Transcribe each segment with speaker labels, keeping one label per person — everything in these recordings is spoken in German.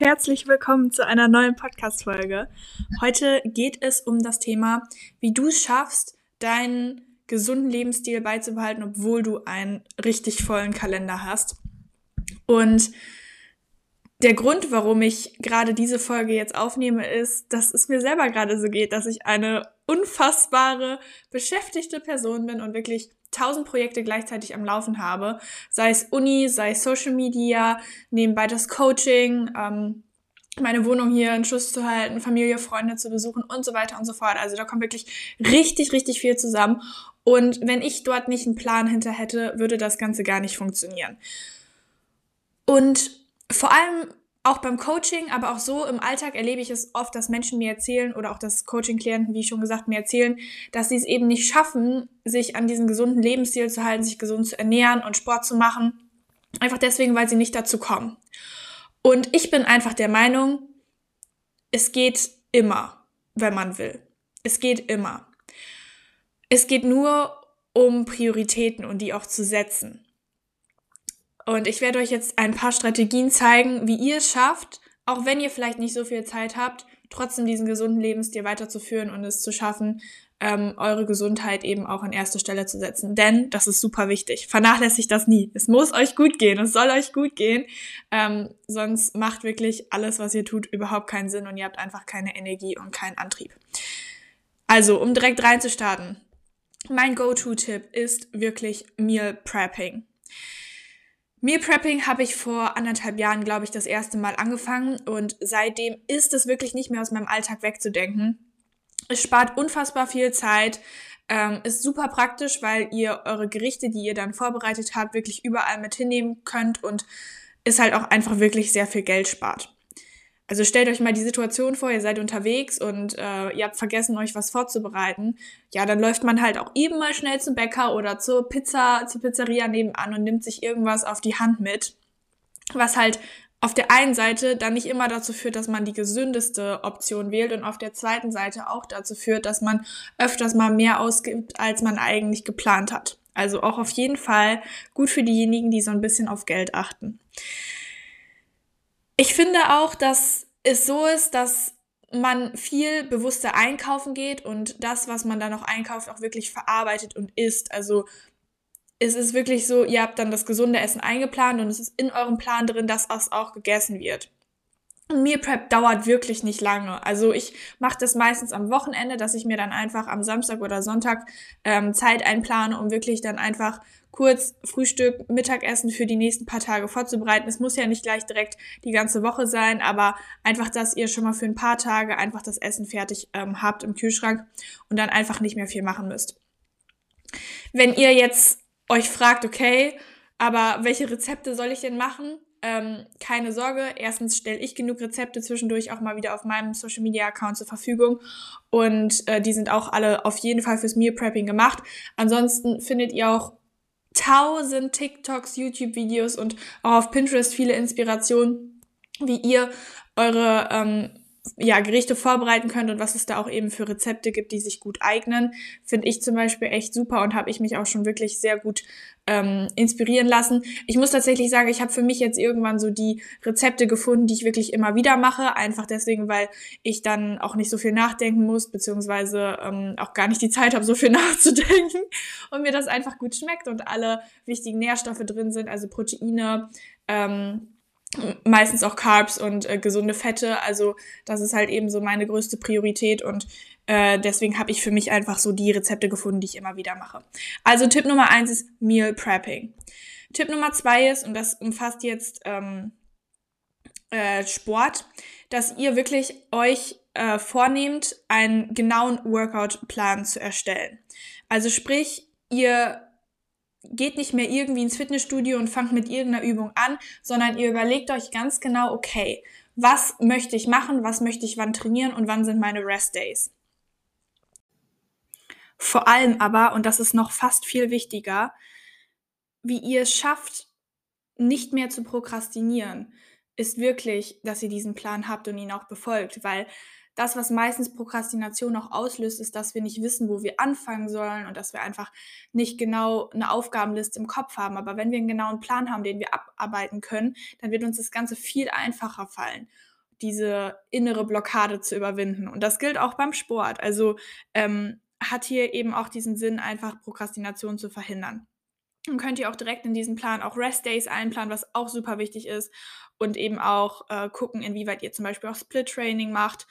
Speaker 1: Herzlich willkommen zu einer neuen Podcast-Folge. Heute geht es um das Thema, wie du es schaffst, deinen gesunden Lebensstil beizubehalten, obwohl du einen richtig vollen Kalender hast. Und der Grund, warum ich gerade diese Folge jetzt aufnehme, ist, dass es mir selber gerade so geht, dass ich eine unfassbare beschäftigte Person bin und wirklich tausend Projekte gleichzeitig am Laufen habe, sei es Uni, sei es Social Media, nebenbei das Coaching, ähm, meine Wohnung hier in Schuss zu halten, Familie, Freunde zu besuchen und so weiter und so fort. Also da kommt wirklich richtig, richtig viel zusammen. Und wenn ich dort nicht einen Plan hinter hätte, würde das Ganze gar nicht funktionieren. Und vor allem auch beim Coaching, aber auch so im Alltag erlebe ich es oft, dass Menschen mir erzählen oder auch dass Coaching-Klienten, wie schon gesagt, mir erzählen, dass sie es eben nicht schaffen, sich an diesen gesunden Lebensstil zu halten, sich gesund zu ernähren und Sport zu machen. Einfach deswegen, weil sie nicht dazu kommen. Und ich bin einfach der Meinung, es geht immer, wenn man will. Es geht immer. Es geht nur um Prioritäten und die auch zu setzen. Und ich werde euch jetzt ein paar Strategien zeigen, wie ihr es schafft, auch wenn ihr vielleicht nicht so viel Zeit habt, trotzdem diesen gesunden Lebensstil weiterzuführen und es zu schaffen, ähm, eure Gesundheit eben auch an erste Stelle zu setzen. Denn das ist super wichtig. Vernachlässigt das nie. Es muss euch gut gehen. Es soll euch gut gehen. Ähm, sonst macht wirklich alles, was ihr tut, überhaupt keinen Sinn und ihr habt einfach keine Energie und keinen Antrieb. Also, um direkt reinzustarten. Mein Go-To-Tipp ist wirklich Meal Prepping. Meal Prepping habe ich vor anderthalb Jahren, glaube ich, das erste Mal angefangen und seitdem ist es wirklich nicht mehr aus meinem Alltag wegzudenken. Es spart unfassbar viel Zeit, ähm, ist super praktisch, weil ihr eure Gerichte, die ihr dann vorbereitet habt, wirklich überall mit hinnehmen könnt und ist halt auch einfach wirklich sehr viel Geld spart. Also stellt euch mal die Situation vor, ihr seid unterwegs und äh, ihr habt vergessen, euch was vorzubereiten. Ja, dann läuft man halt auch eben mal schnell zum Bäcker oder zur Pizza, zur Pizzeria nebenan und nimmt sich irgendwas auf die Hand mit. Was halt auf der einen Seite dann nicht immer dazu führt, dass man die gesündeste Option wählt und auf der zweiten Seite auch dazu führt, dass man öfters mal mehr ausgibt, als man eigentlich geplant hat. Also auch auf jeden Fall gut für diejenigen, die so ein bisschen auf Geld achten. Ich finde auch, dass es so ist, dass man viel bewusster einkaufen geht und das, was man da noch einkauft, auch wirklich verarbeitet und isst. Also es ist wirklich so, ihr habt dann das gesunde Essen eingeplant und es ist in eurem Plan drin, dass das auch gegessen wird. Meal Prep dauert wirklich nicht lange. Also ich mache das meistens am Wochenende, dass ich mir dann einfach am Samstag oder Sonntag ähm, Zeit einplane, um wirklich dann einfach kurz Frühstück, Mittagessen für die nächsten paar Tage vorzubereiten. Es muss ja nicht gleich direkt die ganze Woche sein, aber einfach, dass ihr schon mal für ein paar Tage einfach das Essen fertig ähm, habt im Kühlschrank und dann einfach nicht mehr viel machen müsst. Wenn ihr jetzt euch fragt, okay, aber welche Rezepte soll ich denn machen? Ähm, keine Sorge, erstens stelle ich genug Rezepte zwischendurch auch mal wieder auf meinem Social Media Account zur Verfügung und äh, die sind auch alle auf jeden Fall fürs Meal Prepping gemacht. Ansonsten findet ihr auch tausend TikToks, YouTube-Videos und auch auf Pinterest viele Inspirationen, wie ihr eure ähm, ja, Gerichte vorbereiten könnt und was es da auch eben für Rezepte gibt, die sich gut eignen, finde ich zum Beispiel echt super und habe ich mich auch schon wirklich sehr gut ähm, inspirieren lassen. Ich muss tatsächlich sagen, ich habe für mich jetzt irgendwann so die Rezepte gefunden, die ich wirklich immer wieder mache, einfach deswegen, weil ich dann auch nicht so viel nachdenken muss, beziehungsweise ähm, auch gar nicht die Zeit habe, so viel nachzudenken und mir das einfach gut schmeckt und alle wichtigen Nährstoffe drin sind, also Proteine, ähm, meistens auch Carbs und äh, gesunde Fette. Also das ist halt eben so meine größte Priorität und äh, deswegen habe ich für mich einfach so die Rezepte gefunden, die ich immer wieder mache. Also Tipp Nummer eins ist Meal Prepping. Tipp Nummer zwei ist, und das umfasst jetzt ähm, äh, Sport, dass ihr wirklich euch äh, vornehmt, einen genauen Workout-Plan zu erstellen. Also sprich, ihr geht nicht mehr irgendwie ins Fitnessstudio und fangt mit irgendeiner Übung an, sondern ihr überlegt euch ganz genau, okay, was möchte ich machen, was möchte ich wann trainieren und wann sind meine Rest Days. Vor allem aber, und das ist noch fast viel wichtiger, wie ihr es schafft, nicht mehr zu prokrastinieren, ist wirklich, dass ihr diesen Plan habt und ihn auch befolgt, weil das, was meistens Prokrastination auch auslöst, ist, dass wir nicht wissen, wo wir anfangen sollen und dass wir einfach nicht genau eine Aufgabenliste im Kopf haben. Aber wenn wir einen genauen Plan haben, den wir abarbeiten können, dann wird uns das Ganze viel einfacher fallen, diese innere Blockade zu überwinden. Und das gilt auch beim Sport. Also ähm, hat hier eben auch diesen Sinn, einfach Prokrastination zu verhindern. Dann könnt ihr auch direkt in diesen Plan auch Rest Days einplanen, was auch super wichtig ist. Und eben auch äh, gucken, inwieweit ihr zum Beispiel auch Split Training macht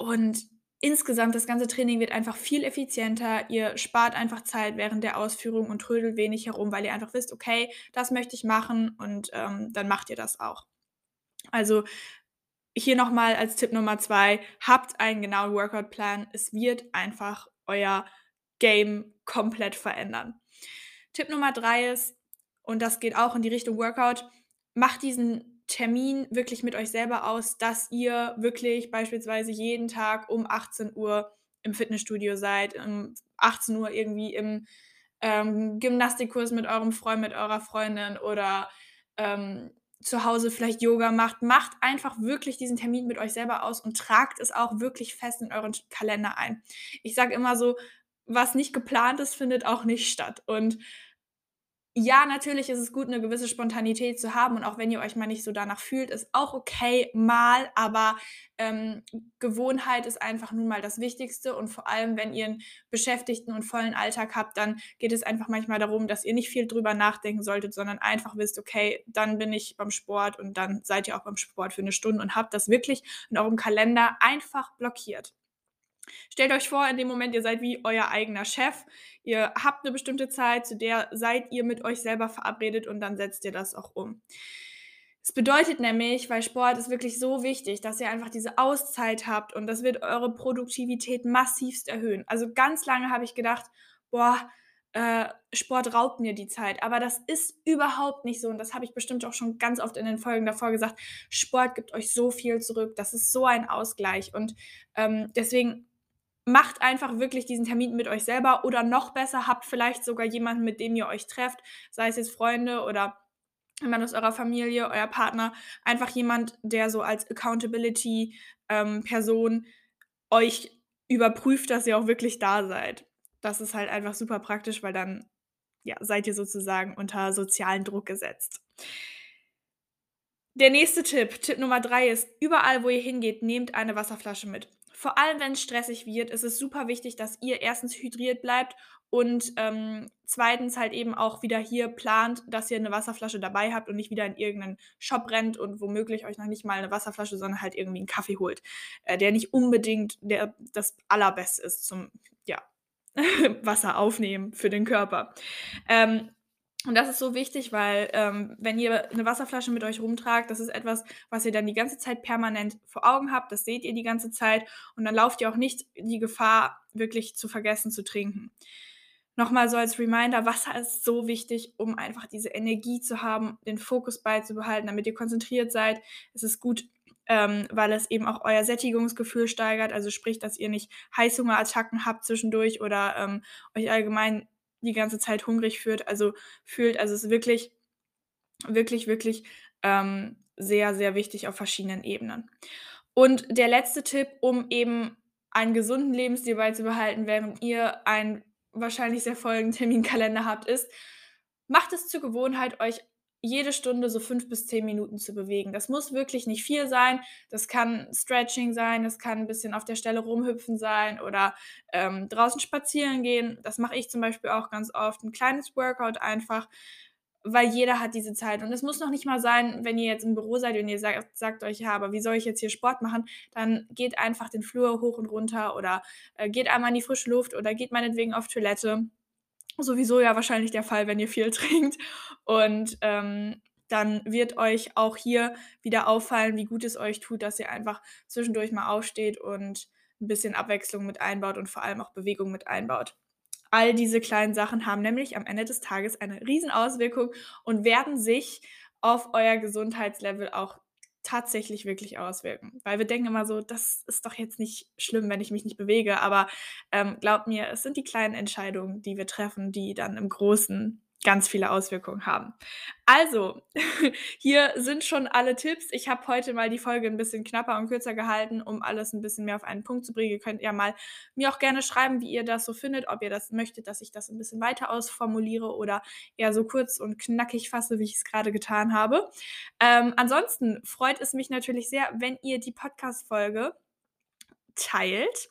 Speaker 1: und insgesamt, das ganze Training wird einfach viel effizienter. Ihr spart einfach Zeit während der Ausführung und trödelt wenig herum, weil ihr einfach wisst, okay, das möchte ich machen und ähm, dann macht ihr das auch. Also hier nochmal als Tipp Nummer zwei, habt einen genauen Workout-Plan. Es wird einfach euer Game komplett verändern. Tipp Nummer drei ist, und das geht auch in die Richtung Workout, macht diesen Termin wirklich mit euch selber aus, dass ihr wirklich beispielsweise jeden Tag um 18 Uhr im Fitnessstudio seid, um 18 Uhr irgendwie im ähm, Gymnastikkurs mit eurem Freund, mit eurer Freundin oder ähm, zu Hause vielleicht Yoga macht. Macht einfach wirklich diesen Termin mit euch selber aus und tragt es auch wirklich fest in euren Kalender ein. Ich sage immer so, was nicht geplant ist, findet auch nicht statt. Und ja, natürlich ist es gut, eine gewisse Spontanität zu haben und auch wenn ihr euch mal nicht so danach fühlt, ist auch okay mal, aber ähm, Gewohnheit ist einfach nun mal das Wichtigste und vor allem, wenn ihr einen beschäftigten und vollen Alltag habt, dann geht es einfach manchmal darum, dass ihr nicht viel drüber nachdenken solltet, sondern einfach wisst, okay, dann bin ich beim Sport und dann seid ihr auch beim Sport für eine Stunde und habt das wirklich in eurem Kalender einfach blockiert. Stellt euch vor, in dem Moment, ihr seid wie euer eigener Chef. Ihr habt eine bestimmte Zeit, zu der seid ihr mit euch selber verabredet und dann setzt ihr das auch um. Es bedeutet nämlich, weil Sport ist wirklich so wichtig, dass ihr einfach diese Auszeit habt und das wird eure Produktivität massivst erhöhen. Also ganz lange habe ich gedacht, boah, äh, Sport raubt mir die Zeit. Aber das ist überhaupt nicht so. Und das habe ich bestimmt auch schon ganz oft in den Folgen davor gesagt. Sport gibt euch so viel zurück. Das ist so ein Ausgleich. Und ähm, deswegen macht einfach wirklich diesen Termin mit euch selber oder noch besser, habt vielleicht sogar jemanden, mit dem ihr euch trefft, sei es jetzt Freunde oder jemand aus eurer Familie, euer Partner, einfach jemand, der so als Accountability-Person ähm, euch überprüft, dass ihr auch wirklich da seid. Das ist halt einfach super praktisch, weil dann ja, seid ihr sozusagen unter sozialen Druck gesetzt. Der nächste Tipp, Tipp Nummer drei ist, überall, wo ihr hingeht, nehmt eine Wasserflasche mit vor allem wenn es stressig wird, ist es super wichtig, dass ihr erstens hydriert bleibt und ähm, zweitens halt eben auch wieder hier plant, dass ihr eine Wasserflasche dabei habt und nicht wieder in irgendeinen Shop rennt und womöglich euch noch nicht mal eine Wasserflasche, sondern halt irgendwie einen Kaffee holt, äh, der nicht unbedingt der, das Allerbeste ist zum ja, Wasser aufnehmen für den Körper. Ähm, und das ist so wichtig, weil ähm, wenn ihr eine Wasserflasche mit euch rumtragt, das ist etwas, was ihr dann die ganze Zeit permanent vor Augen habt, das seht ihr die ganze Zeit und dann lauft ihr auch nicht die Gefahr, wirklich zu vergessen zu trinken. Nochmal so als Reminder, Wasser ist so wichtig, um einfach diese Energie zu haben, den Fokus beizubehalten, damit ihr konzentriert seid. Es ist gut, ähm, weil es eben auch euer Sättigungsgefühl steigert, also sprich, dass ihr nicht Heißhungerattacken habt zwischendurch oder ähm, euch allgemein die ganze Zeit hungrig fühlt, also fühlt. Also es ist wirklich, wirklich, wirklich ähm, sehr, sehr wichtig auf verschiedenen Ebenen. Und der letzte Tipp, um eben einen gesunden Lebensstil beizubehalten, wenn ihr einen wahrscheinlich sehr vollen Terminkalender habt, ist, macht es zur Gewohnheit, euch jede Stunde so fünf bis zehn Minuten zu bewegen. Das muss wirklich nicht viel sein. Das kann Stretching sein, das kann ein bisschen auf der Stelle rumhüpfen sein oder ähm, draußen spazieren gehen. Das mache ich zum Beispiel auch ganz oft. Ein kleines Workout einfach, weil jeder hat diese Zeit. Und es muss noch nicht mal sein, wenn ihr jetzt im Büro seid und ihr sagt, sagt euch, ja, aber wie soll ich jetzt hier Sport machen? Dann geht einfach den Flur hoch und runter oder äh, geht einmal in die frische Luft oder geht meinetwegen auf Toilette sowieso ja wahrscheinlich der Fall, wenn ihr viel trinkt. Und ähm, dann wird euch auch hier wieder auffallen, wie gut es euch tut, dass ihr einfach zwischendurch mal aufsteht und ein bisschen Abwechslung mit einbaut und vor allem auch Bewegung mit einbaut. All diese kleinen Sachen haben nämlich am Ende des Tages eine Riesenauswirkung und werden sich auf euer Gesundheitslevel auch tatsächlich wirklich auswirken. Weil wir denken immer so, das ist doch jetzt nicht schlimm, wenn ich mich nicht bewege. Aber ähm, glaubt mir, es sind die kleinen Entscheidungen, die wir treffen, die dann im Großen ganz viele Auswirkungen haben. Also, hier sind schon alle Tipps. Ich habe heute mal die Folge ein bisschen knapper und kürzer gehalten, um alles ein bisschen mehr auf einen Punkt zu bringen. Ihr könnt ja mal mir auch gerne schreiben, wie ihr das so findet, ob ihr das möchtet, dass ich das ein bisschen weiter ausformuliere oder eher so kurz und knackig fasse, wie ich es gerade getan habe. Ähm, ansonsten freut es mich natürlich sehr, wenn ihr die Podcast-Folge teilt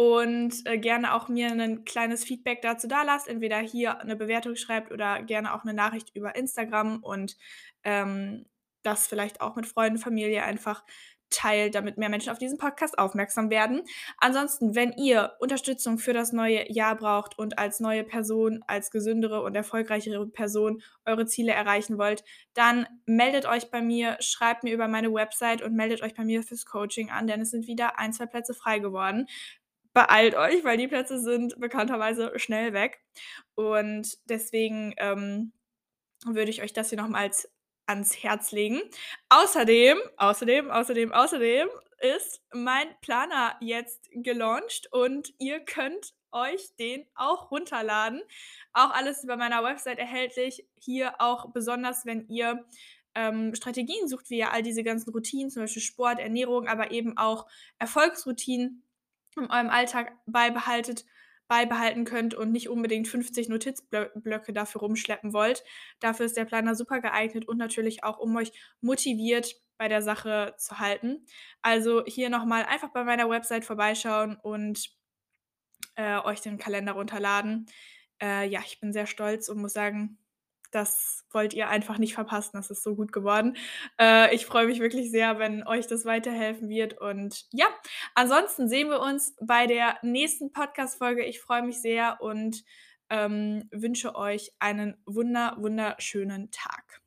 Speaker 1: und äh, gerne auch mir ein kleines Feedback dazu da lasst. Entweder hier eine Bewertung schreibt oder gerne auch eine Nachricht über Instagram und ähm, das vielleicht auch mit Freunden, Familie einfach teilt, damit mehr Menschen auf diesen Podcast aufmerksam werden. Ansonsten, wenn ihr Unterstützung für das neue Jahr braucht und als neue Person, als gesündere und erfolgreichere Person eure Ziele erreichen wollt, dann meldet euch bei mir, schreibt mir über meine Website und meldet euch bei mir fürs Coaching an, denn es sind wieder ein, zwei Plätze frei geworden beeilt euch, weil die Plätze sind bekannterweise schnell weg. Und deswegen ähm, würde ich euch das hier nochmals ans Herz legen. Außerdem, außerdem, außerdem, außerdem ist mein Planer jetzt gelauncht und ihr könnt euch den auch runterladen. Auch alles über meiner Website erhältlich. Hier auch besonders, wenn ihr ähm, Strategien sucht, wie ihr all diese ganzen Routinen, zum Beispiel Sport, Ernährung, aber eben auch Erfolgsroutinen in eurem Alltag beibehaltet, beibehalten könnt und nicht unbedingt 50 Notizblöcke dafür rumschleppen wollt. Dafür ist der Planer super geeignet und natürlich auch, um euch motiviert bei der Sache zu halten. Also hier nochmal einfach bei meiner Website vorbeischauen und äh, euch den Kalender runterladen. Äh, ja, ich bin sehr stolz und muss sagen, das wollt ihr einfach nicht verpassen. Das ist so gut geworden. Äh, ich freue mich wirklich sehr, wenn euch das weiterhelfen wird. Und ja, ansonsten sehen wir uns bei der nächsten Podcast-Folge. Ich freue mich sehr und ähm, wünsche euch einen wunder, wunderschönen Tag.